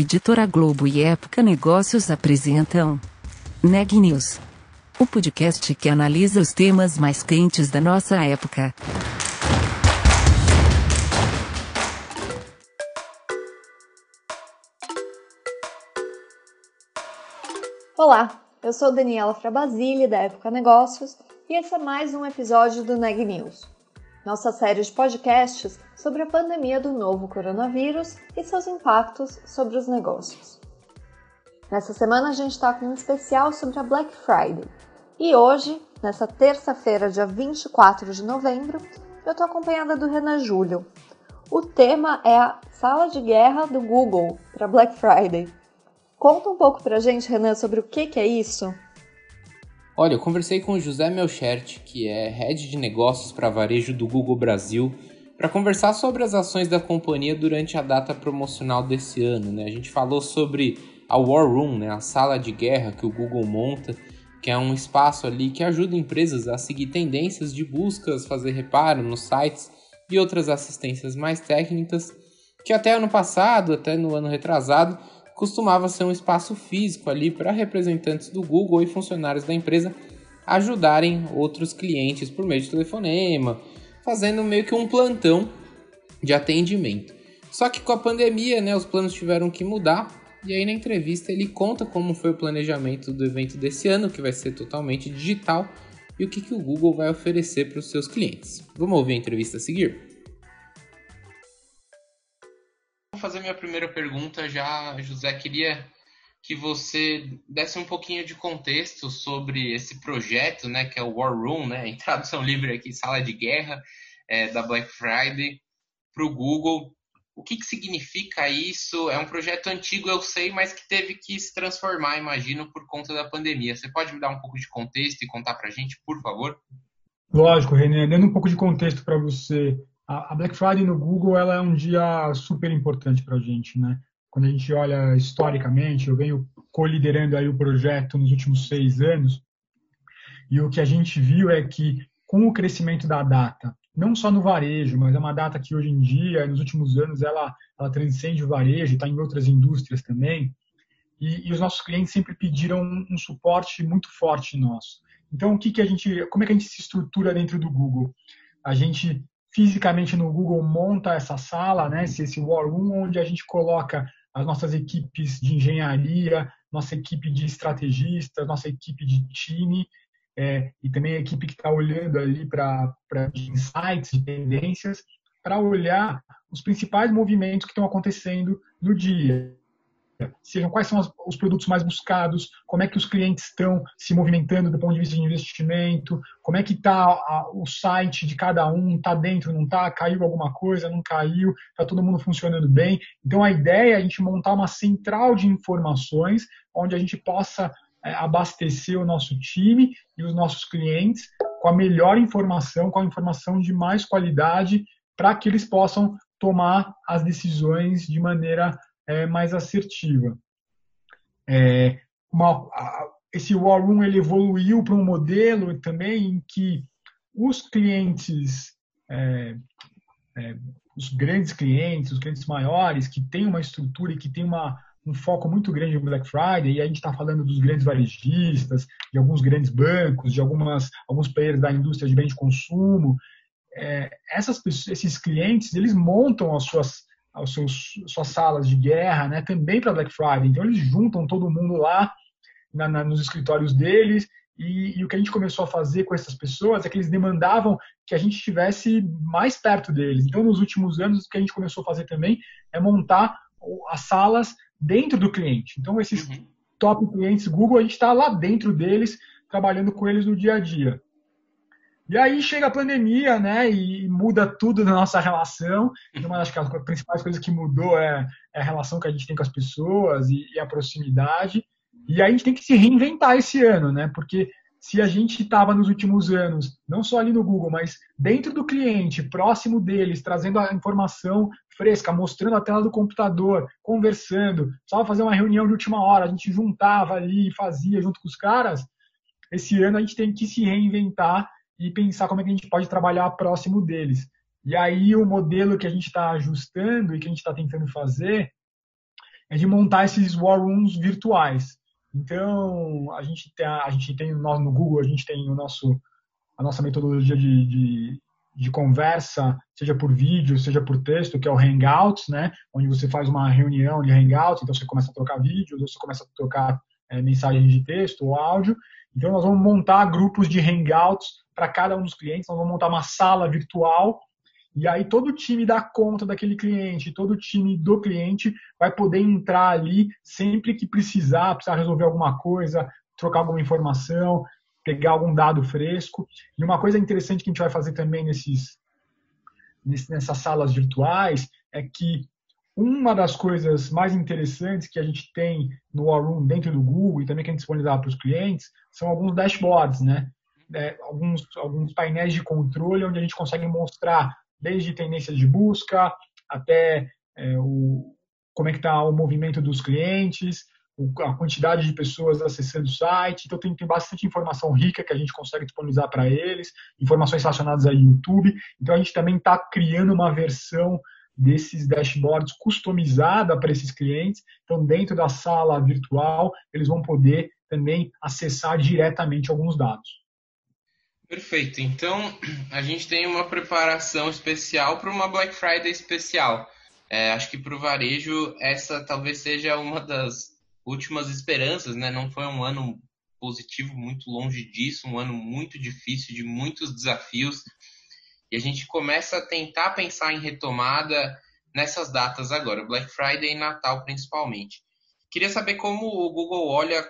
Editora Globo e Época Negócios apresentam Neg News, o podcast que analisa os temas mais quentes da nossa época. Olá, eu sou Daniela Frabasile da Época Negócios e esse é mais um episódio do Neg News, nossa série de podcasts sobre a pandemia do novo coronavírus e seus impactos sobre os negócios. Nessa semana a gente está com um especial sobre a Black Friday. E hoje, nessa terça-feira, dia 24 de novembro, eu estou acompanhada do Renan Júlio. O tema é a sala de guerra do Google para Black Friday. Conta um pouco para a gente, Renan, sobre o que, que é isso. Olha, eu conversei com o José Melchert, que é head de negócios para varejo do Google Brasil, para conversar sobre as ações da companhia durante a data promocional desse ano. Né? A gente falou sobre a War Room, né? a sala de guerra que o Google monta, que é um espaço ali que ajuda empresas a seguir tendências de buscas, fazer reparo nos sites e outras assistências mais técnicas, que até ano passado, até no ano retrasado, costumava ser um espaço físico ali para representantes do Google e funcionários da empresa ajudarem outros clientes por meio de telefonema, fazendo meio que um plantão de atendimento. Só que com a pandemia, né, os planos tiveram que mudar. E aí na entrevista ele conta como foi o planejamento do evento desse ano, que vai ser totalmente digital, e o que, que o Google vai oferecer para os seus clientes. Vamos ouvir a entrevista a seguir? Vou fazer minha primeira pergunta já, José. Queria que você desse um pouquinho de contexto sobre esse projeto, né, que é o War Room, né, em tradução livre aqui, sala de guerra é, da Black Friday para o Google. O que, que significa isso? É um projeto antigo, eu sei, mas que teve que se transformar, imagino, por conta da pandemia. Você pode me dar um pouco de contexto e contar para a gente, por favor? Lógico, René. Dando um pouco de contexto para você, a Black Friday no Google ela é um dia super importante para a gente, né? quando a gente olha historicamente, eu venho coliderando aí o projeto nos últimos seis anos, e o que a gente viu é que com o crescimento da data, não só no varejo, mas é uma data que hoje em dia, nos últimos anos, ela, ela transcende o varejo, está em outras indústrias também, e, e, os nossos clientes sempre pediram um, um, suporte muito forte nosso. Então, o que, que a gente, como é que a gente se estrutura dentro do Google? A gente fisicamente no Google monta essa sala, né, esse, esse War Room, onde a gente coloca as nossas equipes de engenharia, nossa equipe de estrategistas, nossa equipe de time, é, e também a equipe que está olhando ali para insights, tendências, para olhar os principais movimentos que estão acontecendo no dia sejam quais são os produtos mais buscados, como é que os clientes estão se movimentando do ponto de vista de investimento, como é que está o site de cada um, está dentro, não está, caiu alguma coisa, não caiu, está todo mundo funcionando bem. Então a ideia é a gente montar uma central de informações onde a gente possa é, abastecer o nosso time e os nossos clientes com a melhor informação, com a informação de mais qualidade, para que eles possam tomar as decisões de maneira é, mais assertiva. É, uma, a, esse War Room ele evoluiu para um modelo também em que os clientes, é, é, os grandes clientes, os clientes maiores, que têm uma estrutura e que têm uma, um foco muito grande no Black Friday, e a gente está falando dos grandes varejistas, de alguns grandes bancos, de algumas, alguns players da indústria de bens de consumo, é, essas, esses clientes, eles montam as suas as seus, suas salas de guerra, né, também para Black Friday. Então eles juntam todo mundo lá na, na, nos escritórios deles e, e, o que a gente começou a fazer com essas pessoas é que eles demandavam que a gente estivesse mais perto deles. Então nos últimos anos o que a gente começou a fazer também é montar as salas dentro do cliente. Então esses uhum. top clientes Google a gente está lá dentro deles trabalhando com eles no dia a dia. E aí chega a pandemia, né, e muda tudo na nossa relação. E uma das principais coisas que mudou é, é, a relação que a gente tem com as pessoas e, a proximidade. E aí a gente tem que se reinventar esse ano, né, porque se a gente estava nos últimos anos, não só ali no Google, mas dentro do cliente, próximo deles, trazendo a informação fresca, mostrando a tela do computador, conversando, só fazer uma reunião de última hora, a gente juntava ali fazia junto com os caras. Esse ano a gente tem que se reinventar e pensar como é que a gente pode trabalhar próximo deles. E aí o modelo que a gente está ajustando e que a gente está tentando fazer é de montar esses war rooms virtuais. Então, a gente tem, a gente tem nós no Google, a gente tem o nosso, a nossa metodologia de, de, de conversa, seja por vídeo, seja por texto, que é o Hangouts, né? Onde você faz uma reunião de Hangouts, então você começa a trocar vídeos, você começa a trocar é, mensagens de texto ou áudio. Então, nós vamos montar grupos de Hangouts para cada um dos clientes, nós vamos montar uma sala virtual e aí todo o time da conta daquele cliente, todo o time do cliente vai poder entrar ali sempre que precisar, precisar resolver alguma coisa, trocar alguma informação, pegar algum dado fresco. E uma coisa interessante que a gente vai fazer também nesses, nessas salas virtuais é que uma das coisas mais interessantes que a gente tem no War Room dentro do Google e também que a gente disponibiliza para os clientes são alguns dashboards, né? É, alguns, alguns painéis de controle onde a gente consegue mostrar desde tendências de busca até é, o, como é que está o movimento dos clientes, a quantidade de pessoas acessando o site. Então tem, tem bastante informação rica que a gente consegue disponibilizar para eles, informações relacionadas a YouTube. Então a gente também está criando uma versão desses dashboards customizada para esses clientes. Então dentro da sala virtual eles vão poder também acessar diretamente alguns dados. Perfeito. Então, a gente tem uma preparação especial para uma Black Friday especial. É, acho que para o varejo, essa talvez seja uma das últimas esperanças, né? Não foi um ano positivo, muito longe disso, um ano muito difícil, de muitos desafios. E a gente começa a tentar pensar em retomada nessas datas agora, Black Friday e Natal principalmente. Queria saber como o Google olha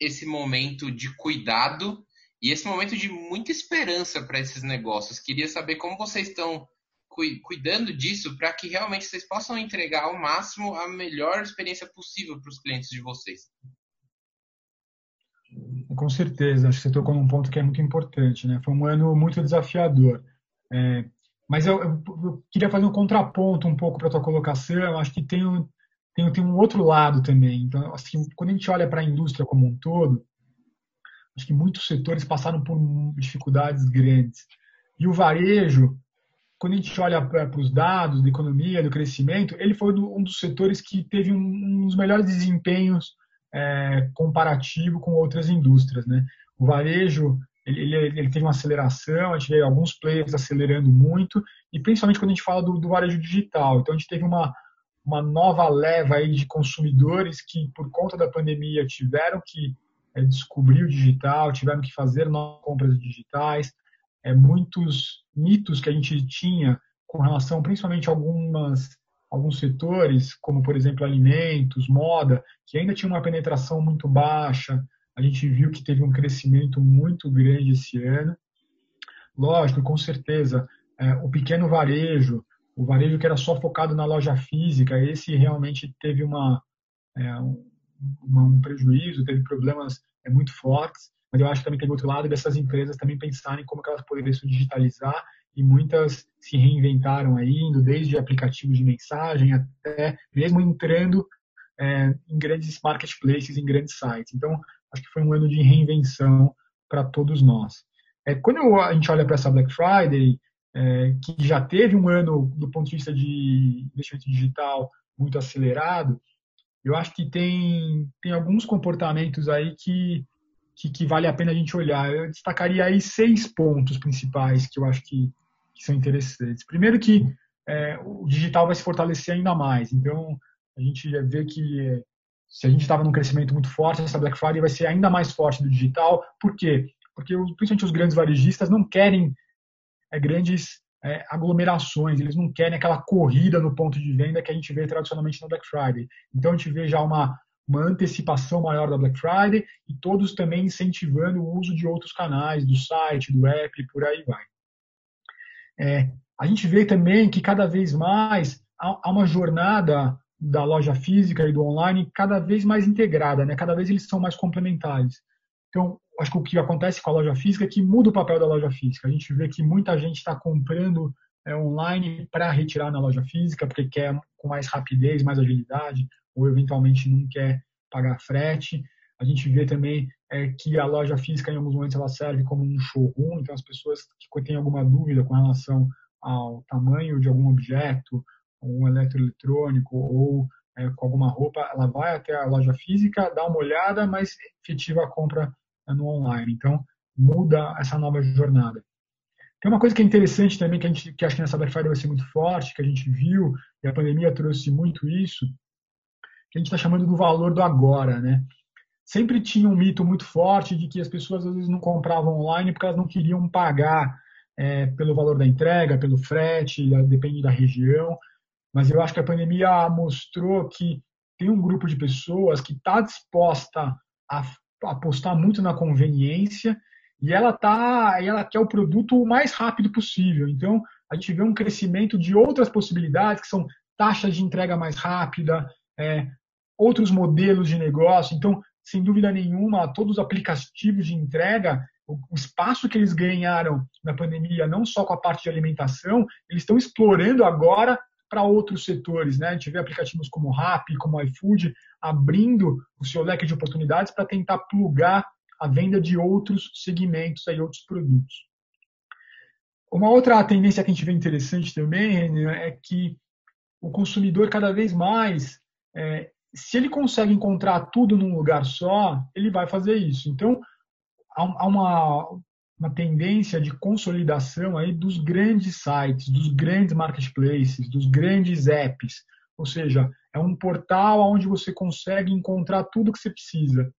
esse momento de cuidado e esse momento de muita esperança para esses negócios. Queria saber como vocês estão cuidando disso para que realmente vocês possam entregar ao máximo a melhor experiência possível para os clientes de vocês. Com certeza, acho que você tocou num ponto que é muito importante, né? Foi um ano muito desafiador. É, mas eu, eu, eu, queria fazer um contraponto um pouco para a tua colocação. Acho que tem um, tem, tem um outro lado também. Então, assim, quando a gente olha para a indústria como um todo, acho que muitos setores passaram por dificuldades grandes. E o varejo, quando a gente olha para os dados da economia, do crescimento, ele foi um dos setores que teve um, um dos melhores desempenhos é, comparativo com outras indústrias. Né? O varejo ele, ele, ele, teve uma aceleração, a gente vê alguns players acelerando muito, e principalmente quando a gente fala do, do varejo digital. Então a gente teve uma, uma nova leva aí de consumidores que, por conta da pandemia, tiveram que descobrir o digital, tiveram que fazer novas compras digitais, é, muitos mitos que a gente tinha com relação, principalmente a algumas alguns setores, como por exemplo alimentos, moda, que ainda tinha uma penetração muito baixa. A gente viu que teve um crescimento muito grande esse ano. Lógico, com certeza, é, o pequeno varejo, o varejo que era só focado na loja física, esse realmente teve uma, é, prejuízo, teve problemas é, muito fortes, mas eu acho que também tem outro lado dessas empresas também pensarem como elas poderiam se digitalizar e muitas se reinventaram aí, indo desde aplicativos de mensagem até mesmo entrando é, em grandes marketplaces, em grandes sites. Então, acho que foi um ano de reinvenção para todos nós. É, quando a gente olha para essa Black Friday, é, que já teve um ano do ponto de vista de investimento digital muito acelerado, eu acho que tem, tem alguns comportamentos aí que, que, que, vale a pena a gente olhar. Eu destacaria aí seis pontos principais que eu acho que, que são interessantes. Primeiro que é, o digital vai se fortalecer ainda mais. Então, a gente vê que é, se a gente estava num crescimento muito forte, essa Black Friday vai ser ainda mais forte do digital. Por quê? Porque principalmente os grandes varejistas não querem é, grandes é, aglomerações, eles não querem aquela corrida no ponto de venda que a gente vê tradicionalmente no Black Friday. Então a gente vê já uma, uma antecipação maior da Black Friday e todos também incentivando o uso de outros canais, do site, do app e por aí vai. É, a gente vê também que cada vez mais há, uma jornada da loja física e do online cada vez mais integrada, né? cada vez eles são mais complementares. Então, acho que o que acontece com a loja física é que muda o papel da loja física. A gente vê que muita gente está comprando é, online para retirar na loja física, porque quer com mais rapidez, mais agilidade, ou eventualmente não quer pagar frete. A gente vê também é, que a loja física, em alguns momentos, ela serve como um showroom, então as pessoas que têm alguma dúvida com relação ao tamanho de algum objeto, um eletroeletrônico ou é, com alguma roupa, ela vai até a loja física, dá uma olhada, mas efetiva a compra no online. Então, muda essa nova jornada. Tem uma coisa que é interessante também, que, a gente, que acho que nessa Black Friday vai ser muito forte, que a gente viu, e a pandemia trouxe muito isso, que a gente está chamando do valor do agora, né? Sempre tinha um mito muito forte de que as pessoas às vezes não compravam online porque elas não queriam pagar é, pelo valor da entrega, pelo frete, depende da região. Mas eu acho que a pandemia mostrou que tem um grupo de pessoas que está disposta a apostar muito na conveniência e ela tá, ela quer o produto o mais rápido possível. Então a gente vê um crescimento de outras possibilidades que são taxas de entrega mais rápida, é, outros modelos de negócio. Então, sem dúvida nenhuma, todos os aplicativos de entrega o espaço que eles ganharam na pandemia, não só com a parte de alimentação, eles estão explorando agora para outros setores. Né? A gente vê aplicativos como Rappi, como iFood, abrindo o seu leque de oportunidades para tentar plugar a venda de outros segmentos, aí, outros produtos. Uma outra tendência que a gente vê interessante também é que o consumidor cada vez mais, é, se ele consegue encontrar tudo num lugar só, ele vai fazer isso. Então, há uma, uma tendência de consolidação aí dos grandes sites, dos grandes marketplaces, dos grandes apps. Ou seja, é um portal onde você consegue encontrar tudo que você precisa.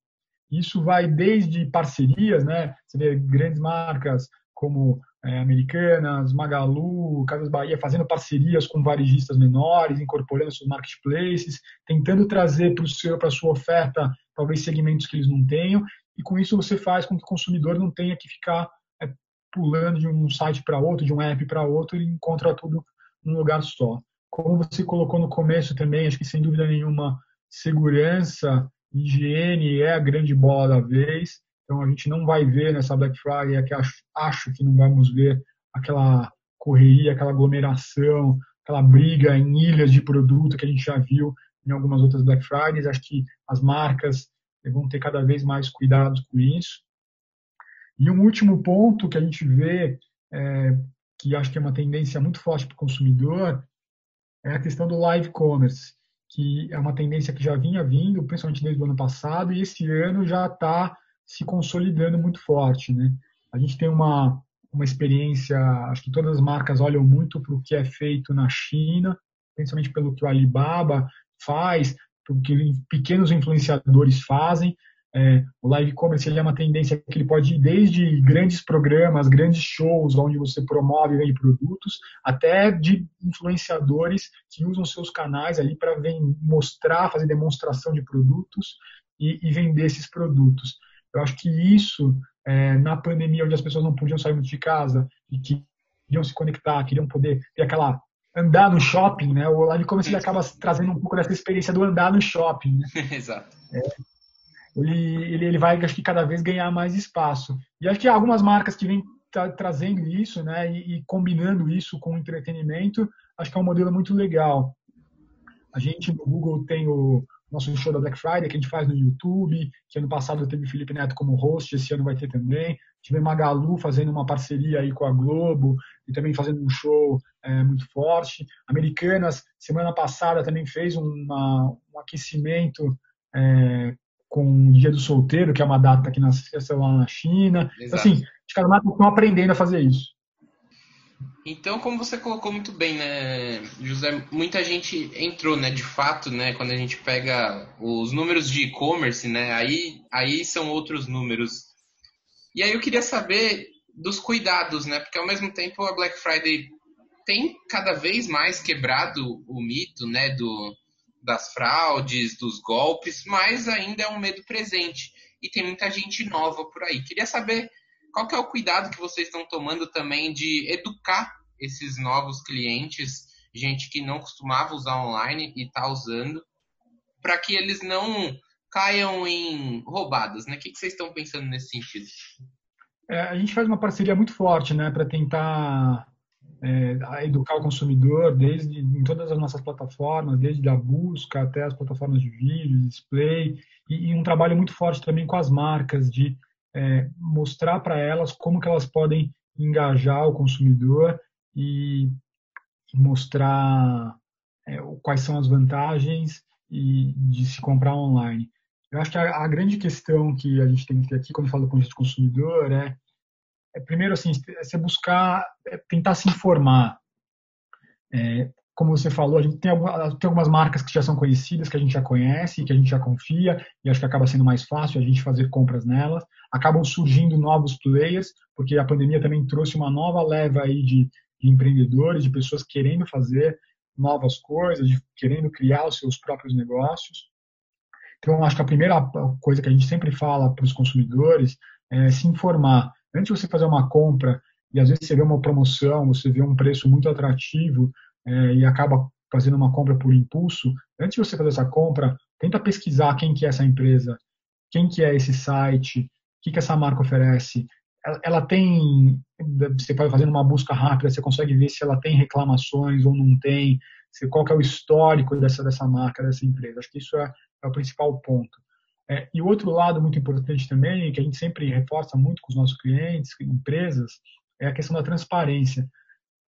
Isso vai desde parcerias, né? Você vê grandes marcas como é, Americanas, Magalu, Casas Bahia fazendo parcerias com varejistas menores, incorporando seus marketplaces, tentando trazer para a sua oferta talvez segmentos que eles não tenham e com isso você faz com que o consumidor não tenha que ficar é, pulando de um site para outro, de um app para outro, e encontra tudo num lugar só. Como você colocou no começo também, acho que sem dúvida nenhuma, segurança, higiene é a grande bola da vez. Então a gente não vai ver nessa Black Friday, que acho, acho que não vamos ver aquela correria, aquela aglomeração, aquela briga em ilhas de produto que a gente já viu em algumas outras Black Fridays. Acho que as marcas vão ter cada vez mais cuidado com isso. E um último ponto que a gente vê, é, que acho que é uma tendência muito forte para o consumidor, é a questão do live commerce, que é uma tendência que já vinha vindo, principalmente desde o ano passado, e esse ano já está se consolidando muito forte. Né? A gente tem uma, uma experiência, acho que todas as marcas olham muito para o que é feito na China, principalmente pelo que o Alibaba faz, que pequenos influenciadores fazem. É, o live commerce ele é uma tendência que ele pode ir desde grandes programas, grandes shows, onde você promove e vende produtos, até de influenciadores que usam seus canais ali para mostrar, fazer demonstração de produtos e, e, vender esses produtos. Eu acho que isso, é, na pandemia, onde as pessoas não podiam sair muito de casa e que queriam se conectar, queriam poder ter aquela andar no shopping, né? O live commerce ele acaba trazendo um pouco dessa experiência do andar no shopping, né? Exato. É, ele, ele, ele vai, acho que, cada vez ganhar mais espaço. E acho que algumas marcas que vêm tra trazendo isso, né? E, e, combinando isso com entretenimento, acho que é um modelo muito legal. A gente no Google tem o nosso show da Black Friday que a gente faz no YouTube, que ano passado teve Felipe Neto como host, esse ano vai ter também. Tive Magalu fazendo uma parceria aí com a Globo e também fazendo um show é, muito forte. Americanas, semana passada, também fez uma, um aquecimento é, com o Dia do Solteiro, que é uma data que nasceu lá na China. Então, assim, os caras estão aprendendo a fazer isso. Então, como você colocou muito bem, né, José, muita gente entrou, né, de fato, né, quando a gente pega os números de e-commerce, né, aí, aí são outros números. E aí eu queria saber dos cuidados, né, porque ao mesmo tempo a Black Friday tem cada vez mais quebrado o mito, né, do, das fraudes, dos golpes, mas ainda é um medo presente e tem muita gente nova por aí. Queria saber qual que é o cuidado que vocês estão tomando também de educar esses novos clientes, gente que não costumava usar online e está usando, para que eles não caiam em roubadas, né? O que, que vocês estão pensando nesse sentido? É, a gente faz uma parceria muito forte, né, para tentar é, educar o consumidor desde em todas as nossas plataformas, desde a busca até as plataformas de vídeo, display, e, e um trabalho muito forte também com as marcas de é, mostrar para elas como que elas podem engajar o consumidor e mostrar é, quais são as vantagens e de se comprar online. Eu acho que a, a, grande questão que a gente tem que ter aqui quando fala ponto de consumidor é, é primeiro assim, você buscar, é tentar se informar. É, como você falou, a gente tem, tem, algumas marcas que já são conhecidas, que a gente já conhece, que a gente já confia, e acho que acaba sendo mais fácil a gente fazer compras nelas. Acabam surgindo novos players, porque a pandemia também trouxe uma nova leva aí de, de empreendedores, de pessoas querendo fazer novas coisas, de, querendo criar os seus próprios negócios. Então, acho que a primeira coisa que a gente sempre fala para os consumidores é se informar. Antes de você fazer uma compra, e às vezes você vê uma promoção, você vê um preço muito atrativo, é, e acaba fazendo uma compra por impulso, antes de você fazer essa compra, tenta pesquisar quem que é essa empresa, quem que é esse site, o que, que essa marca oferece. Ela, ela tem, você vai fazendo uma busca rápida, você consegue ver se ela tem reclamações ou não tem, se, qual que é o histórico dessa, dessa marca, dessa empresa. Acho que isso é, é o principal ponto. É, e o outro lado muito importante também, que a gente sempre reforça muito com os nossos clientes, empresas, é a questão da transparência.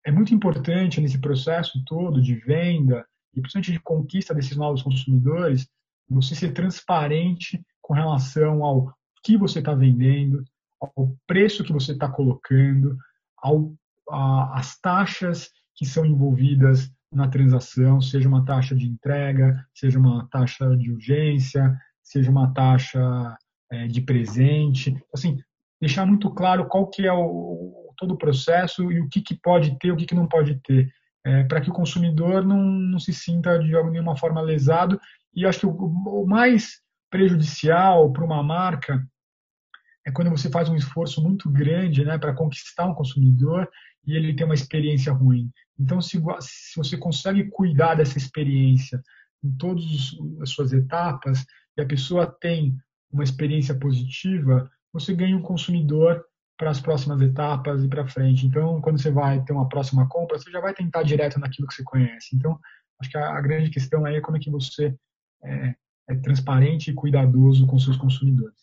É muito importante nesse processo todo de venda e principalmente de conquista desses novos consumidores, você ser transparente com relação ao que você está vendendo, ao preço que você está colocando, ao, a, as taxas que são envolvidas na transação, seja uma taxa de entrega, seja uma taxa de urgência, seja uma taxa é, de presente. Assim, deixar muito claro qual que é o, todo o processo e o que, que pode ter, o que, que não pode ter, é, para que o consumidor não, não se sinta de alguma forma lesado. E acho que o, o mais prejudicial para uma marca é quando você faz um esforço muito grande né, para conquistar um consumidor e ele tem uma experiência ruim. Então, se, se você consegue cuidar dessa experiência em todas as suas etapas e a pessoa tem uma experiência positiva, você ganha um consumidor para as próximas etapas e para frente. Então, quando você vai ter uma próxima compra, você já vai tentar direto naquilo que você conhece. Então, acho que a, grande questão aí é como é que você é, é transparente e cuidadoso com seus consumidores.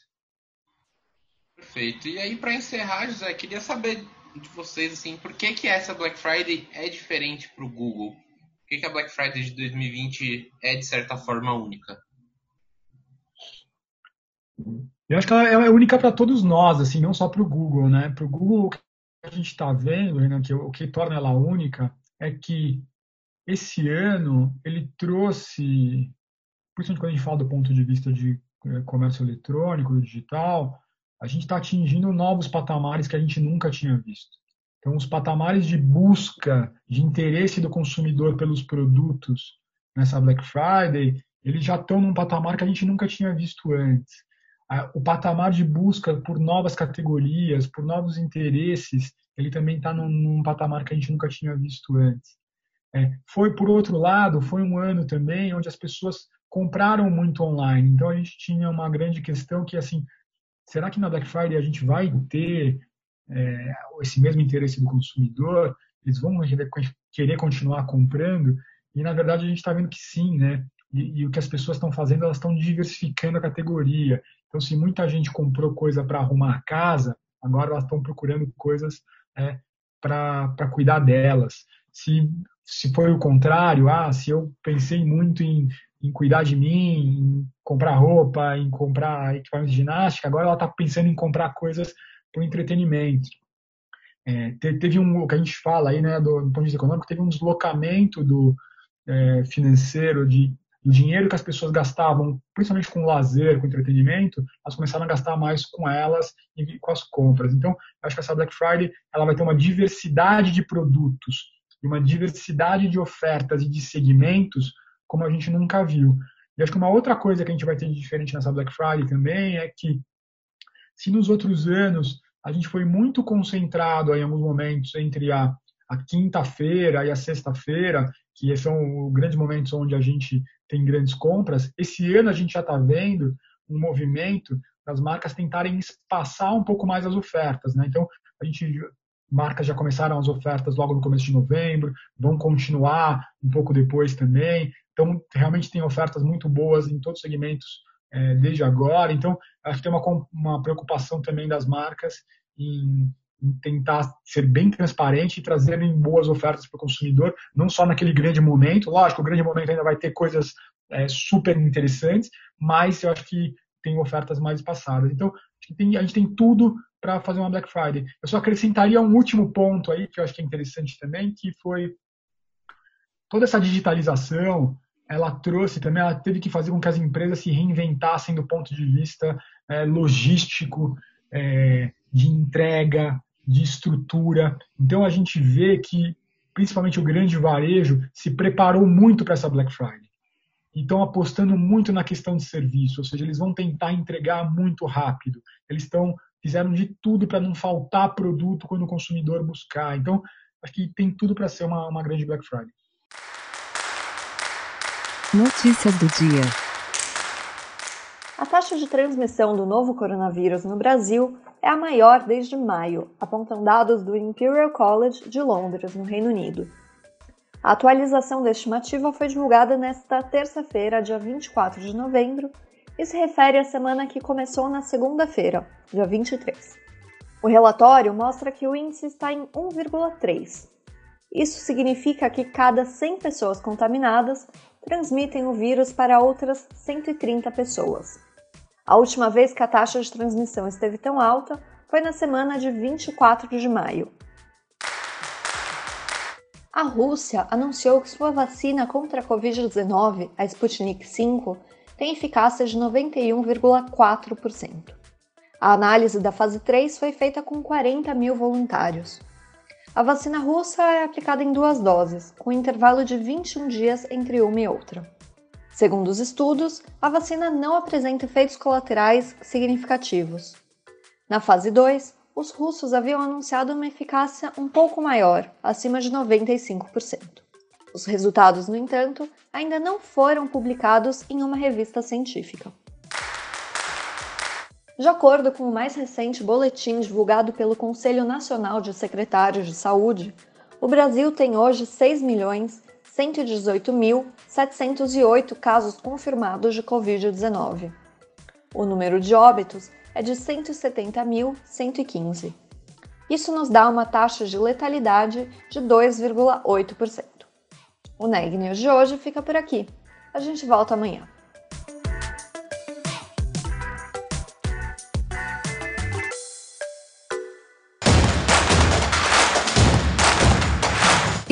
Perfeito. E aí, para encerrar, José, queria saber de vocês assim, por que que essa Black Friday é diferente para o Google? Por que, que a Black Friday de 2020 é de certa forma única? Eu acho que ela é única para todos nós, assim, não só para o Google, né? Para o Google, o que a gente está vendo, né, que o que torna ela única é que esse ano ele trouxe, principalmente quando a gente fala do ponto de vista de é, comércio eletrônico, digital, a gente está atingindo novos patamares que a gente nunca tinha visto. Então, os patamares de busca, de interesse do consumidor pelos produtos nessa Black Friday, eles já estão num patamar que a gente nunca tinha visto antes o patamar de busca por novas categorias, por novos interesses, ele também está num, num, patamar que a gente nunca tinha visto antes. É, foi, por outro lado, foi um ano também onde as pessoas compraram muito online. Então a gente tinha uma grande questão que, assim, será que na Black Friday a gente vai ter é, esse mesmo interesse do consumidor? Eles vão querer continuar comprando? E na verdade a gente está vendo que sim, né? E, e, o que as pessoas estão fazendo, elas estão diversificando a categoria. Então, se muita gente comprou coisa para arrumar a casa, agora elas estão procurando coisas é, para cuidar delas. Se, se foi o contrário, ah, se eu pensei muito em, em cuidar de mim, em comprar roupa, em comprar equipamento de ginástica, agora ela está pensando em comprar coisas para o entretenimento. É, teve um, o que a gente fala aí, né, do, do ponto de vista econômico, teve um deslocamento do é, financeiro de o dinheiro que as pessoas gastavam, principalmente com lazer, com entretenimento, elas começaram a gastar mais com elas e com as compras. Então, acho que essa Black Friday ela vai ter uma diversidade de produtos e uma diversidade de ofertas e de segmentos como a gente nunca viu. E acho que uma outra coisa que a gente vai ter de diferente nessa Black Friday também é que se nos outros anos a gente foi muito concentrado em alguns momentos entre a, a quinta-feira e a sexta-feira, que são grandes momentos onde a gente tem grandes compras, esse ano a gente já está vendo um movimento das marcas tentarem espaçar um pouco mais as ofertas. Né? Então, a gente marcas já começaram as ofertas logo no começo de novembro, vão continuar um pouco depois também. Então, realmente tem ofertas muito boas em todos os segmentos é, desde agora. Então, acho que tem uma, uma preocupação também das marcas em tentar ser bem transparente e trazer boas ofertas para o consumidor, não só naquele grande momento. Lógico, o grande momento ainda vai ter coisas é, super interessantes, mas eu acho que tem ofertas mais passadas. Então, a gente tem tudo para fazer uma Black Friday. Eu só acrescentaria um último ponto aí, que eu acho que é interessante também, que foi toda essa digitalização, ela trouxe também, ela teve que fazer com que as empresas se reinventassem do ponto de vista é, logístico, é, de entrega, de estrutura. Então a gente vê que, principalmente o grande varejo, se preparou muito para essa Black Friday. Então apostando muito na questão de serviço, ou seja, eles vão tentar entregar muito rápido. Eles estão fizeram de tudo para não faltar produto quando o consumidor buscar. Então acho que tem tudo para ser uma, uma grande Black Friday. Notícias do dia. A taxa de transmissão do novo coronavírus no Brasil é a maior desde maio, apontam dados do Imperial College de Londres, no Reino Unido. A atualização da estimativa foi divulgada nesta terça-feira, dia 24 de novembro, e se refere à semana que começou na segunda-feira, dia 23. O relatório mostra que o índice está em 1,3. Isso significa que cada 100 pessoas contaminadas transmitem o vírus para outras 130 pessoas. A última vez que a taxa de transmissão esteve tão alta foi na semana de 24 de maio. A Rússia anunciou que sua vacina contra a Covid-19, a Sputnik V, tem eficácia de 91,4%. A análise da fase 3 foi feita com 40 mil voluntários. A vacina russa é aplicada em duas doses, com intervalo de 21 dias entre uma e outra. Segundo os estudos, a vacina não apresenta efeitos colaterais significativos. Na fase 2, os russos haviam anunciado uma eficácia um pouco maior, acima de 95%. Os resultados, no entanto, ainda não foram publicados em uma revista científica. De acordo com o mais recente boletim divulgado pelo Conselho Nacional de Secretários de Saúde, o Brasil tem hoje 6.118.708 casos confirmados de Covid-19. O número de óbitos é de 170.115. Isso nos dá uma taxa de letalidade de 2,8%. O Neg News de hoje fica por aqui. A gente volta amanhã.